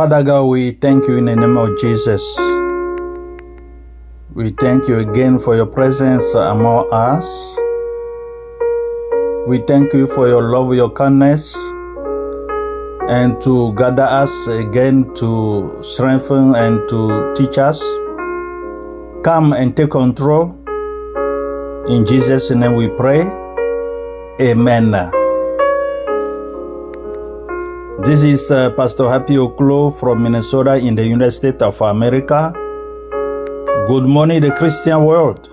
Father God, we thank you in the name of Jesus. We thank you again for your presence among us. We thank you for your love, your kindness, and to gather us again to strengthen and to teach us. Come and take control. In Jesus' name we pray. Amen. This is uh, Pastor Happy Oklo from Minnesota in the United States of America. Good morning, the Christian world.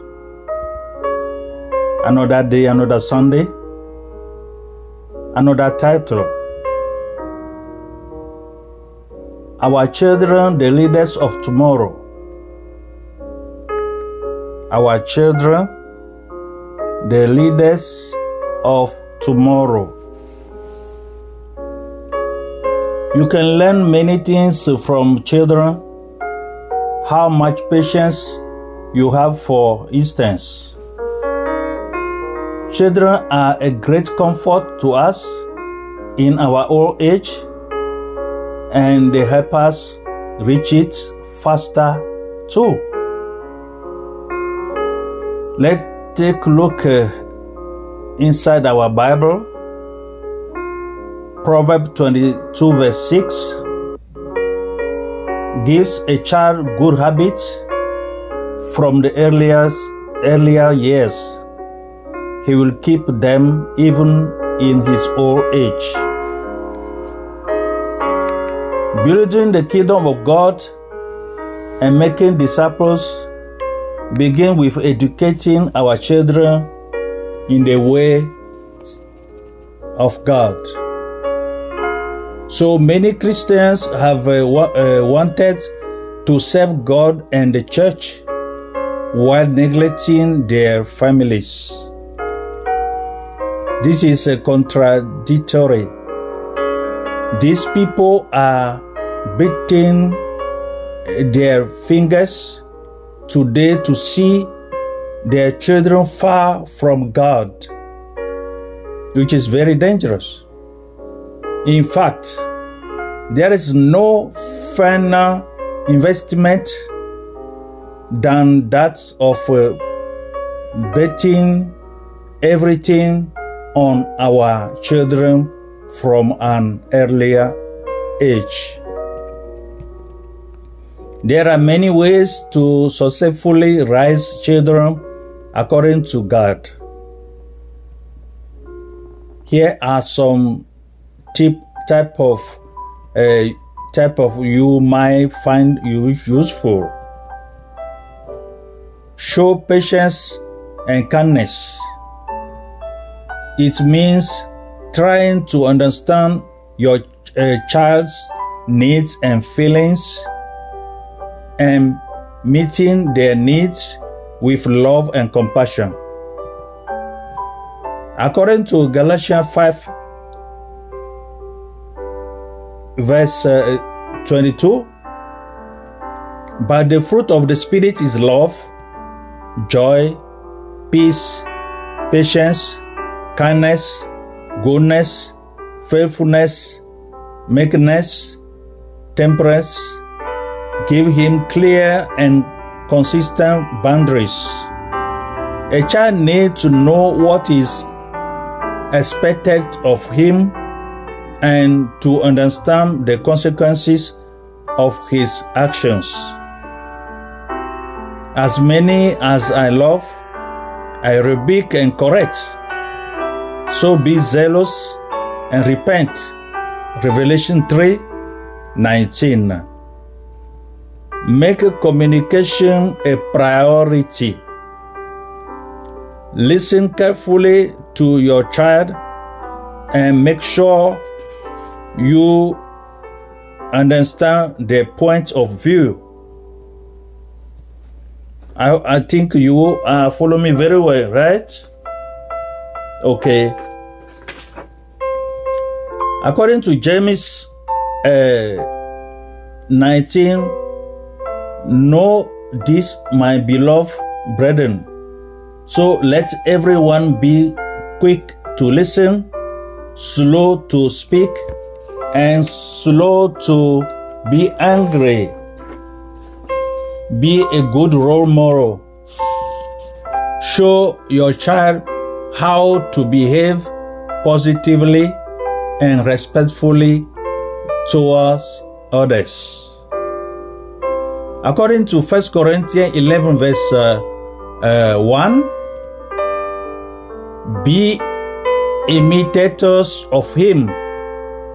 Another day, another Sunday, another title. Our children, the leaders of tomorrow. Our children, the leaders of tomorrow. You can learn many things from children. How much patience you have, for instance. Children are a great comfort to us in our old age and they help us reach it faster too. Let's take a look uh, inside our Bible. Proverbs 22 verse 6 gives a child good habits from the earliest earlier years. He will keep them even in his old age. Building the kingdom of God and making disciples begin with educating our children in the way of God. So many Christians have uh, uh, wanted to serve God and the church while neglecting their families. This is a contradictory. These people are beating their fingers today to see their children far from God, which is very dangerous. In fact, there is no finer investment than that of uh, betting everything on our children from an earlier age. There are many ways to successfully raise children according to God. Here are some tip type of uh, type of you might find you useful. Show patience and kindness. It means trying to understand your uh, child's needs and feelings and meeting their needs with love and compassion. According to Galatians 5, verse uh, 22, but the fruit of the Spirit is love, joy, peace, patience, kindness, goodness, faithfulness, meekness, temperance. Give him clear and consistent boundaries. A child needs to know what is expected of him and to understand the consequences of his actions. As many as I love, I rebuke and correct. So be zealous and repent. Revelation 3 19. Make communication a priority. Listen carefully to your child and make sure you understand the point of view. I, I think you uh, follow me very well, right? Okay. According to James uh, 19, know this, my beloved brethren. So let everyone be quick to listen, slow to speak, and slow to Be angry. Be a good role model. Show your child how to behave positively and respectfully towards others. According to 1 Corinthians 11, verse uh, uh, 1, be imitators of him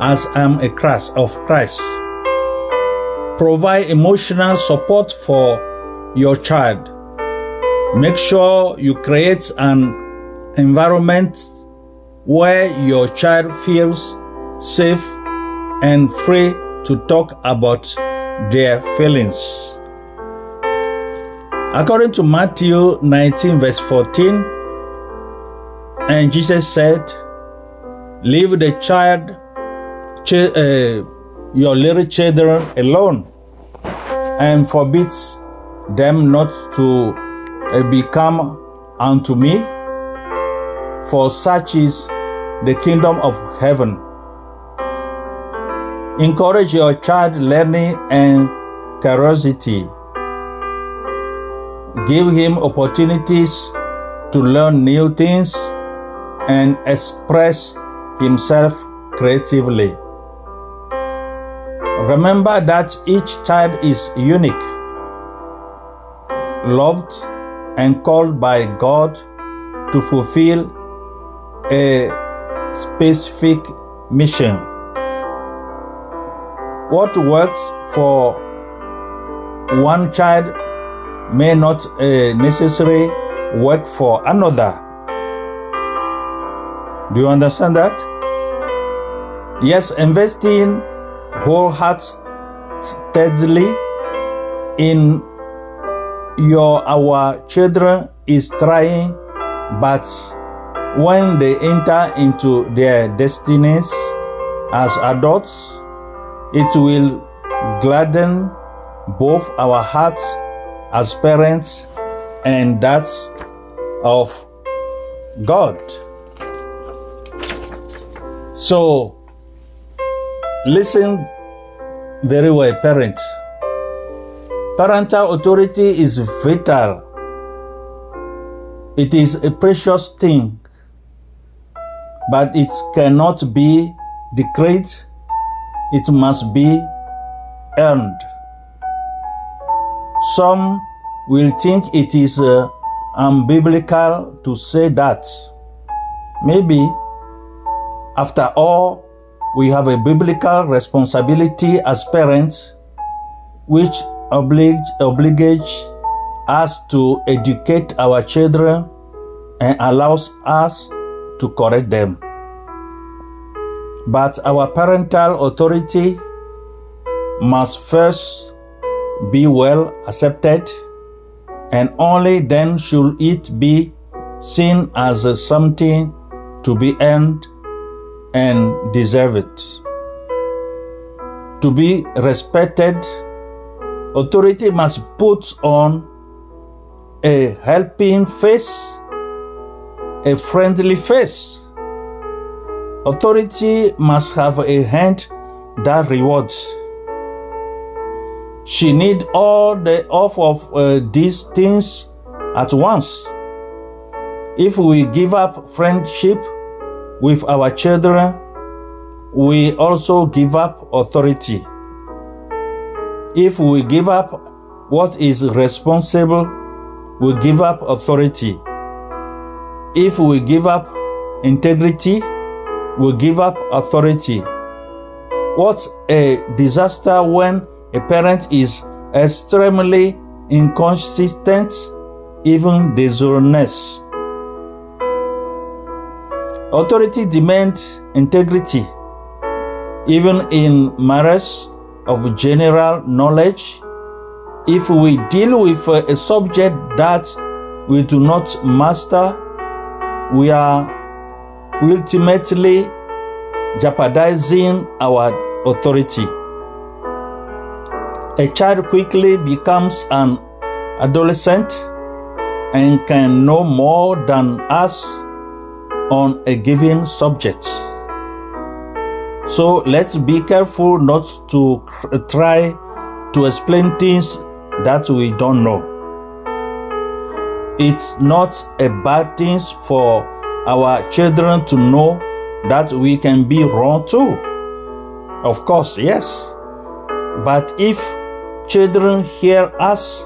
as I am a Christ of Christ. Provide emotional support for your child. Make sure you create an environment where your child feels safe and free to talk about their feelings. According to Matthew 19, verse 14, and Jesus said, Leave the child, ch- uh, your little children alone, and forbids them not to uh, become unto me, for such is the kingdom of heaven. Encourage your child learning and curiosity. Give him opportunities to learn new things and express himself creatively. Remember that each child is unique, loved, and called by God to fulfill a specific mission. What works for one child may not uh, necessarily work for another. Do you understand that? Yes, investing wholeheartedly in your our children is trying, but when they enter into their destinies as adults, it will gladden both our hearts as parents and that of God. So, listen very well, parents. Parental authority is vital. It is a precious thing, but it cannot be decreed, it must be earned. Some will think it is uh, unbiblical to say that. Maybe, after all, we have a biblical responsibility as parents which oblige, obligates us to educate our children and allows us to correct them. But our parental authority must first be well accepted, and only then should it be seen as something to be earned and deserve it. To be respected, authority must put on a helping face, a friendly face. Authority must have a hand that rewards. She need all the off of uh, these things at once. If we give up friendship with our children, we also give up authority. If we give up what is responsible, we give up authority. If we give up integrity, we give up authority. What a disaster when a parent is extremely inconsistent, even dishonest. Authority demands integrity, even in matters of general knowledge. If we deal with a subject that we do not master, we are ultimately jeopardizing our authority. A child quickly becomes an adolescent and can know more than us on a given subject. So let's be careful not to try to explain things that we don't know. It's not a bad thing for our children to know that we can be wrong too. Of course, yes. But if children hear us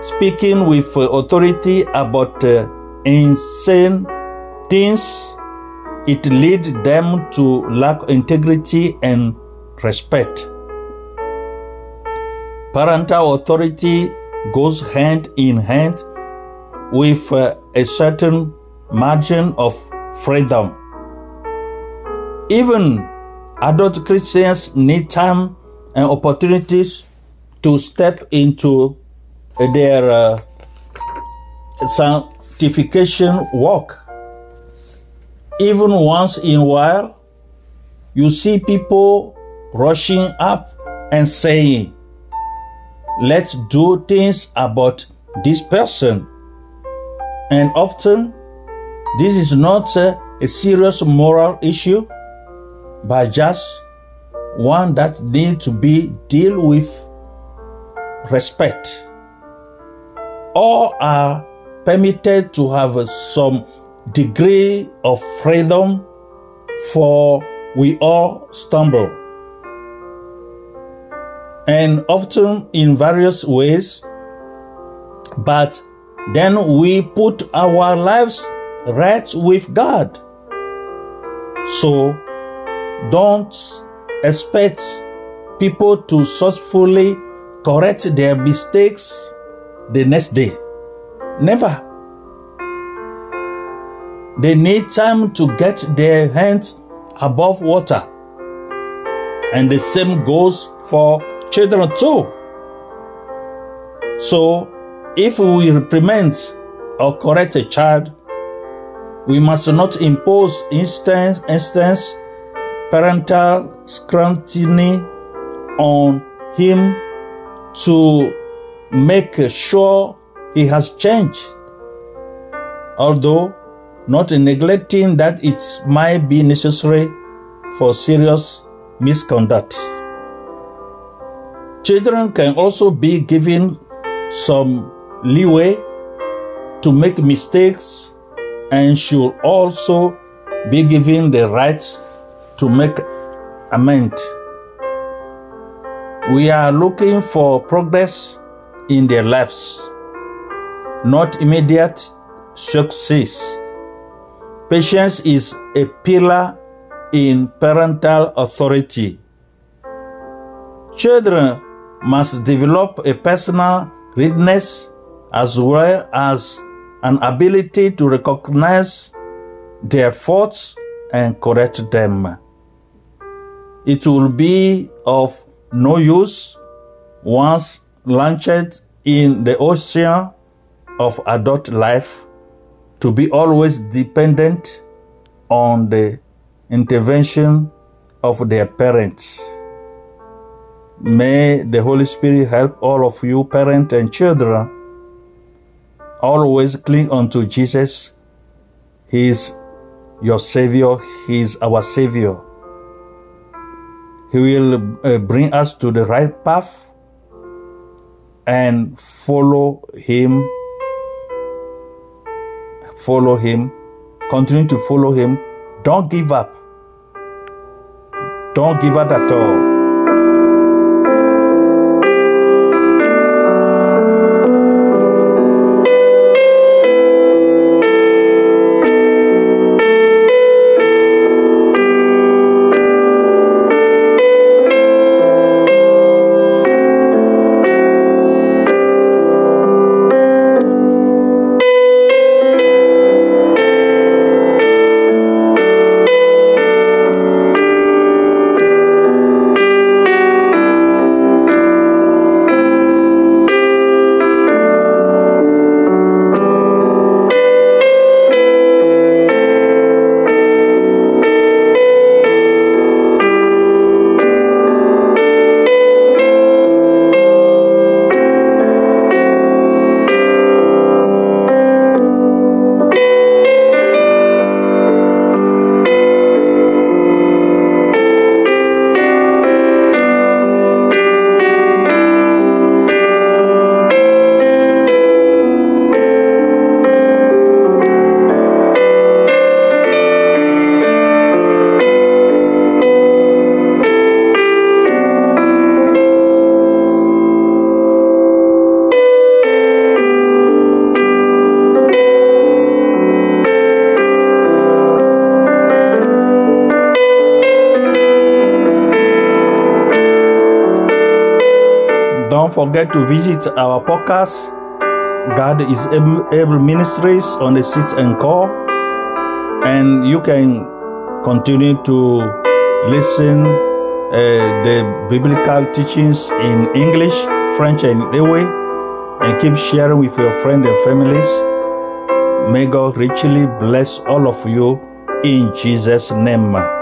speaking with authority about uh, insane things, it leads them to lack integrity and respect. Parental authority goes hand in hand with uh, a certain margin of freedom. Even adult Christians need time and opportunities to step into their uh, sanctification work. Even once in a while, you see people rushing up and saying, Let's do things about this person. And often, this is not a, a serious moral issue, but just one that needs to be dealt with respect. All are permitted to have some degree of freedom, for we all stumble. And often in various ways, but then we put our lives right with God. So don't expect people to successfully correct their mistakes the next day. Never. They need time to get their hands above water. And the same goes for children too. So, if we reprimand or correct a child, we must not impose instance, instance parental scrutiny on him to make sure he has changed. Although not neglecting that it might be necessary for serious misconduct. Children can also be given some leeway to make mistakes and should also be given the right to make amend. We are looking for progress in their lives, not immediate success. Patience is a pillar in parental authority. Children must develop a personal readiness as well as an ability to recognize their faults and correct them. It will be of no use once launched in the ocean of adult life to be always dependent on the intervention of their parents. May the Holy Spirit help all of you, parents and children, always cling unto Jesus. He is your Savior, He is our Savior. He will uh, bring us to the right path and follow Him follow Him, continue to follow Him. Don't give up. Don't give up at all. Don't forget to visit our podcast, God is Able Ministries on the Sit and Call. And you can continue to listen uh, the biblical teachings in English, French, and Ewe, and keep sharing with your friends and families. May God richly bless all of you in Jesus' name.